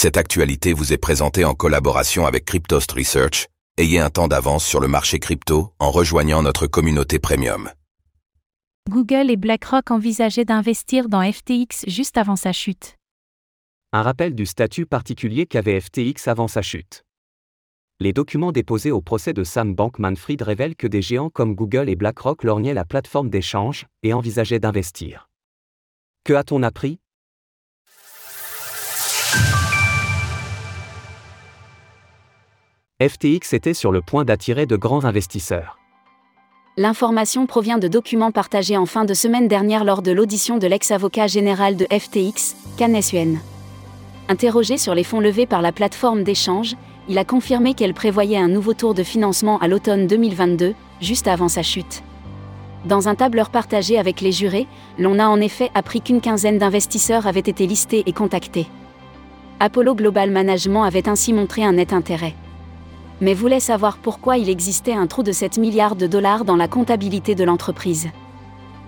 Cette actualité vous est présentée en collaboration avec Cryptost Research. Ayez un temps d'avance sur le marché crypto en rejoignant notre communauté premium. Google et BlackRock envisageaient d'investir dans FTX juste avant sa chute. Un rappel du statut particulier qu'avait FTX avant sa chute. Les documents déposés au procès de Sam Bankman-Fried révèlent que des géants comme Google et BlackRock lorgnaient la plateforme d'échange et envisageaient d'investir. Que a-t-on appris? FTX était sur le point d'attirer de grands investisseurs. L'information provient de documents partagés en fin de semaine dernière lors de l'audition de l'ex-avocat général de FTX, Can Interrogé sur les fonds levés par la plateforme d'échange, il a confirmé qu'elle prévoyait un nouveau tour de financement à l'automne 2022, juste avant sa chute. Dans un tableur partagé avec les jurés, l'on a en effet appris qu'une quinzaine d'investisseurs avaient été listés et contactés. Apollo Global Management avait ainsi montré un net intérêt mais voulait savoir pourquoi il existait un trou de 7 milliards de dollars dans la comptabilité de l'entreprise.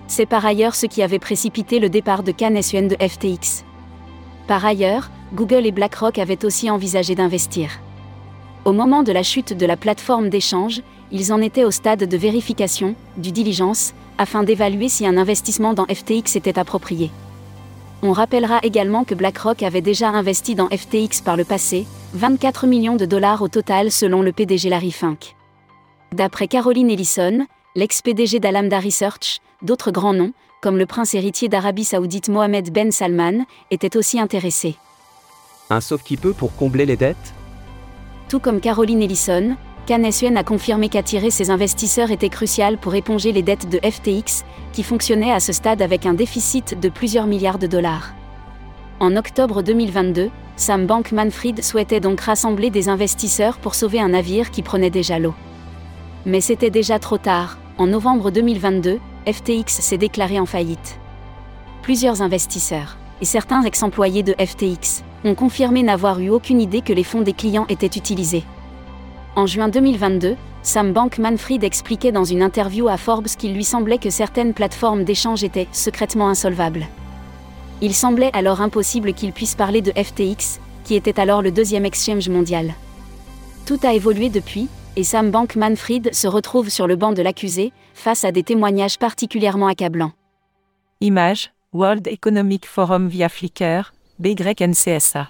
C'est par ailleurs ce qui avait précipité le départ de Can de FTX. Par ailleurs, Google et BlackRock avaient aussi envisagé d'investir. Au moment de la chute de la plateforme d'échange, ils en étaient au stade de vérification, du diligence, afin d'évaluer si un investissement dans FTX était approprié. On rappellera également que BlackRock avait déjà investi dans FTX par le passé, 24 millions de dollars au total selon le PDG Larry Fink. D'après Caroline Ellison, l'ex-PDG d'Alamda Research, d'autres grands noms, comme le prince héritier d'Arabie Saoudite Mohamed Ben Salman, étaient aussi intéressés. Un sauf qui peut pour combler les dettes? Tout comme Caroline Ellison, Can a confirmé qu'attirer ses investisseurs était crucial pour éponger les dettes de FTX, qui fonctionnait à ce stade avec un déficit de plusieurs milliards de dollars. En octobre 2022, Sam Bankman-Fried souhaitait donc rassembler des investisseurs pour sauver un navire qui prenait déjà l'eau. Mais c'était déjà trop tard. En novembre 2022, FTX s'est déclaré en faillite. Plusieurs investisseurs, et certains ex-employés de FTX, ont confirmé n'avoir eu aucune idée que les fonds des clients étaient utilisés. En juin 2022, Sam Bankman-Fried expliquait dans une interview à Forbes qu'il lui semblait que certaines plateformes d'échange étaient secrètement insolvables. Il semblait alors impossible qu'il puisse parler de FTX, qui était alors le deuxième exchange mondial. Tout a évolué depuis, et Sam Bankman-Fried se retrouve sur le banc de l'accusé, face à des témoignages particulièrement accablants. Image, World Economic Forum via Flickr, BYNCSA.